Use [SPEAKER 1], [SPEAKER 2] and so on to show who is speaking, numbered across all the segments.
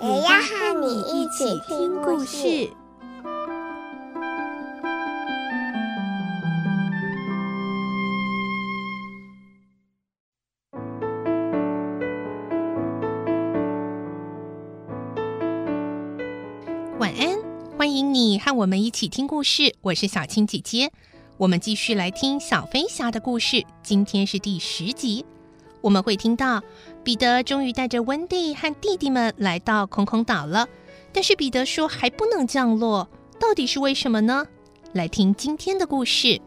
[SPEAKER 1] 也要和你一起听故事。
[SPEAKER 2] 晚安，欢迎你和我们一起听故事。我是小青姐姐，我们继续来听小飞侠的故事。今天是第十集，我们会听到彼得终于带着温蒂和弟弟们来到空空岛了。但是彼得说还不能降落，到底是为什么呢？来听今天的故事。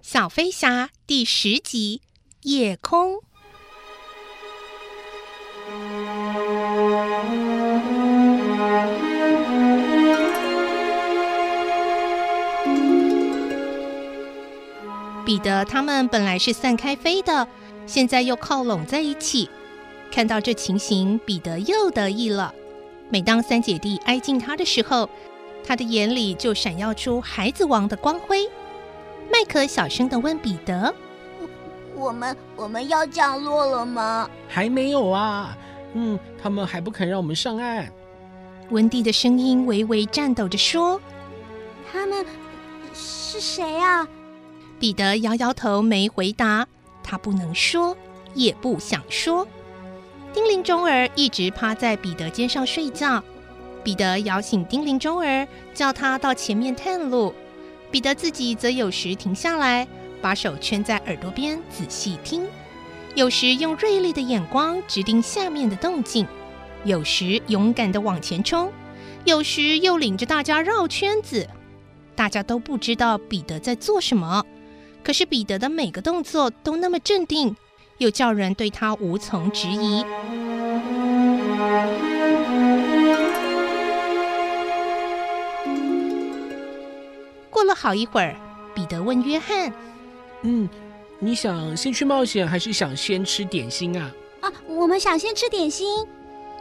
[SPEAKER 2] 小飞侠第十集：夜空。得他们本来是散开飞的，现在又靠拢在一起。看到这情形，彼得又得意了。每当三姐弟挨近他的时候，他的眼里就闪耀出孩子王的光辉。麦克小声地问彼得：“
[SPEAKER 1] 我，我们我们要降落了吗？”“
[SPEAKER 3] 还没有啊，嗯，他们还不肯让我们上岸。”
[SPEAKER 2] 温蒂的声音微微颤抖着说：“
[SPEAKER 1] 他们是谁啊？”
[SPEAKER 2] 彼得摇摇头，没回答。他不能说，也不想说。丁灵钟儿一直趴在彼得肩上睡觉。彼得摇醒丁灵钟儿，叫他到前面探路。彼得自己则有时停下来，把手圈在耳朵边仔细听；有时用锐利的眼光直盯下面的动静；有时勇敢地往前冲；有时又领着大家绕圈子。大家都不知道彼得在做什么，可是彼得的每个动作都那么镇定，又叫人对他无从质疑。过了好一会儿，彼得问约翰：“
[SPEAKER 3] 嗯，你想先去冒险，还是想先吃点心啊？”“
[SPEAKER 1] 啊，我们想先吃点心。”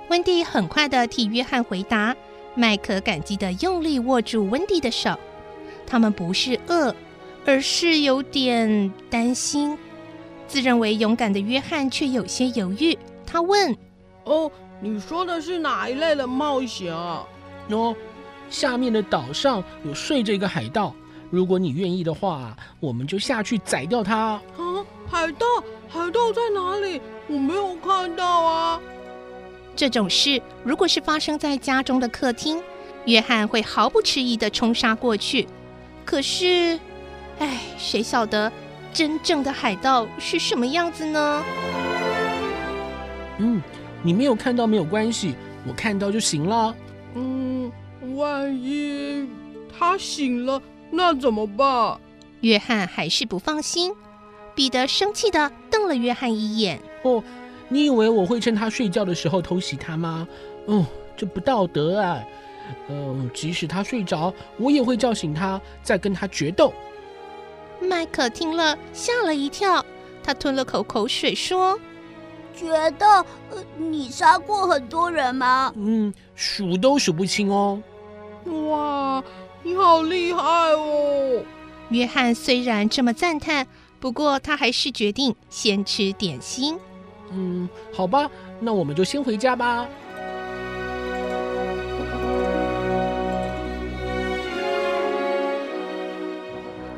[SPEAKER 2] 温蒂很快的替约翰回答。麦克感激的用力握住温蒂的手。他们不是饿，而是有点担心。自认为勇敢的约翰却有些犹豫。他问：“
[SPEAKER 4] 哦，你说的是哪一类的冒险啊？”“
[SPEAKER 3] 喏。”下面的岛上有睡着一个海盗，如果你愿意的话，我们就下去宰掉他。
[SPEAKER 4] 啊，海盗，海盗在哪里？我没有看到啊。
[SPEAKER 2] 这种事如果是发生在家中的客厅，约翰会毫不迟疑地冲杀过去。可是，哎，谁晓得真正的海盗是什么样子呢？
[SPEAKER 3] 嗯，你没有看到没有关系，我看到就行了。
[SPEAKER 4] 嗯。万一他醒了，那怎么办？
[SPEAKER 2] 约翰还是不放心。彼得生气地瞪了约翰一眼。
[SPEAKER 3] 哦，你以为我会趁他睡觉的时候偷袭他吗？哦，这不道德啊！嗯，即使他睡着，我也会叫醒他，再跟他决斗。
[SPEAKER 2] 麦克听了吓了一跳，他吞了口口水说：“
[SPEAKER 1] 觉得、呃？你杀过很多人吗？”
[SPEAKER 3] 嗯，数都数不清哦。
[SPEAKER 4] 哇，你好厉害哦！
[SPEAKER 2] 约翰虽然这么赞叹，不过他还是决定先吃点心。
[SPEAKER 3] 嗯，好吧，那我们就先回家吧。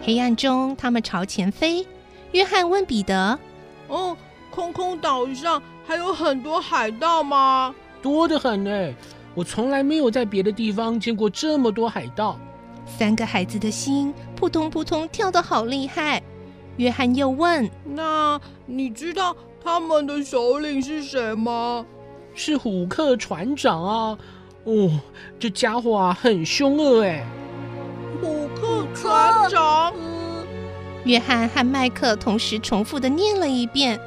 [SPEAKER 2] 黑暗中，他们朝前飞。约翰问彼得：“
[SPEAKER 4] 哦，空空岛上还有很多海盗吗？”“
[SPEAKER 3] 多得很呢。”我从来没有在别的地方见过这么多海盗。
[SPEAKER 2] 三个孩子的心扑通扑通跳得好厉害。约翰又问：“
[SPEAKER 4] 那你知道他们的首领是谁吗？”“
[SPEAKER 3] 是虎克船长啊，哦，这家伙啊，很凶恶哎！
[SPEAKER 2] 约翰和麦克同时重复的念了一遍。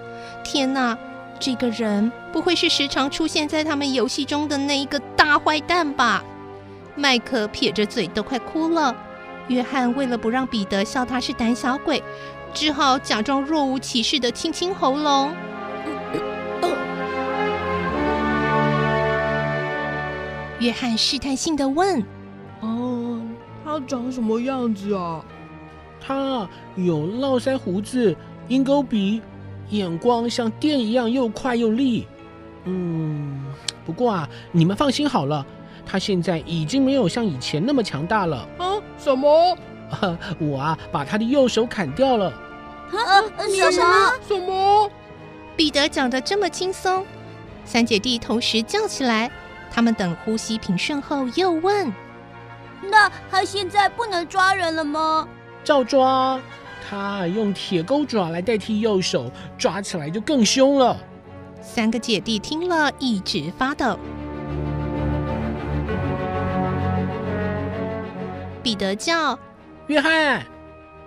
[SPEAKER 2] 天哪，这个人不会是时常出现在他们游戏中的那一个大坏蛋吧？麦克撇着嘴都快哭了。约翰为了不让彼得笑他是胆小鬼，只好假装若无其事的清清喉咙。约翰试探性的问：“
[SPEAKER 4] 哦，他长什么样子啊？”“
[SPEAKER 3] 他有络腮胡子、鹰钩鼻，眼光像电一样又快又利。”“嗯，不过啊，你们放心好了，他现在已经没有像以前那么强大了。”“
[SPEAKER 4] 啊，什么？”“
[SPEAKER 3] 我啊，把他的右手砍掉了。”“
[SPEAKER 1] 啊，什么？
[SPEAKER 4] 什么？”
[SPEAKER 2] 彼得讲得这么轻松，三姐弟同时叫起来。他们等呼吸平顺后，又问：“
[SPEAKER 1] 那他现在不能抓人了吗？”“
[SPEAKER 3] 照抓，他用铁钩爪来代替右手，抓起来就更凶了。”
[SPEAKER 2] 三个姐弟听了一直发抖。彼得叫：“
[SPEAKER 3] 约翰。”“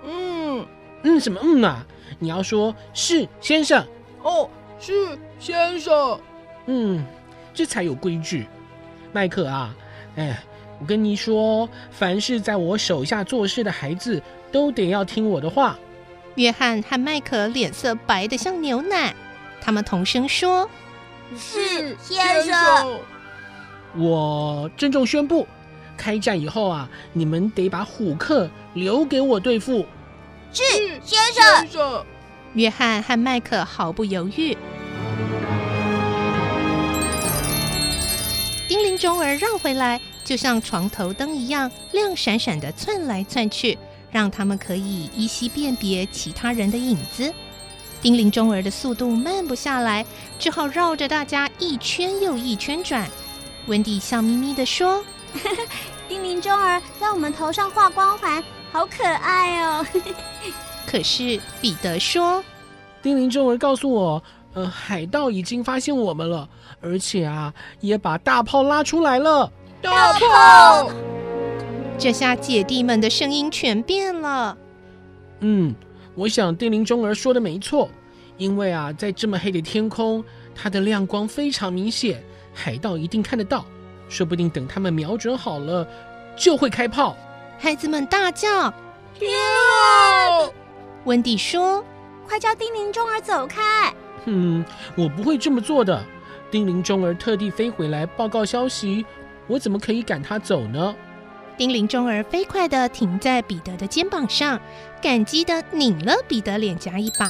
[SPEAKER 4] 嗯
[SPEAKER 3] 嗯，什么嗯啊？你要说是先生。”“
[SPEAKER 4] 哦，是先生。”“
[SPEAKER 3] 嗯。”这才有规矩，麦克啊，哎，我跟你说，凡是在我手下做事的孩子，都得要听我的话。
[SPEAKER 2] 约翰和麦克脸色白得像牛奶，他们同声说：“
[SPEAKER 1] 是先生。”
[SPEAKER 3] 我郑重宣布，开战以后啊，你们得把虎克留给我对付。
[SPEAKER 1] 是先生。
[SPEAKER 4] 先生。
[SPEAKER 2] 约翰和麦克毫不犹豫。叮铃钟儿绕回来，就像床头灯一样亮闪闪的窜来窜去，让他们可以依稀辨别其他人的影子。叮铃钟儿的速度慢不下来，只好绕着大家一圈又一圈转。温蒂笑眯眯地说：“
[SPEAKER 1] 叮铃钟儿在我们头上画光环，好可爱哦。”
[SPEAKER 2] 可是彼得说：“
[SPEAKER 3] 叮铃钟儿告诉我。”呃，海盗已经发现我们了，而且啊，也把大炮拉出来了。
[SPEAKER 4] 大炮！
[SPEAKER 2] 这下姐弟们的声音全变了。
[SPEAKER 3] 嗯，我想丁玲钟儿说的没错，因为啊，在这么黑的天空，它的亮光非常明显，海盗一定看得到。说不定等他们瞄准好了，就会开炮。
[SPEAKER 2] 孩子们大叫：“
[SPEAKER 4] 天啊！”
[SPEAKER 2] 温蒂说：“
[SPEAKER 1] 快叫丁玲钟儿走开！”
[SPEAKER 3] 嗯，我不会这么做的。丁玲钟儿特地飞回来报告消息，我怎么可以赶他走呢？
[SPEAKER 2] 叮铃钟儿飞快地停在彼得的肩膀上，感激地拧了彼得脸颊一把。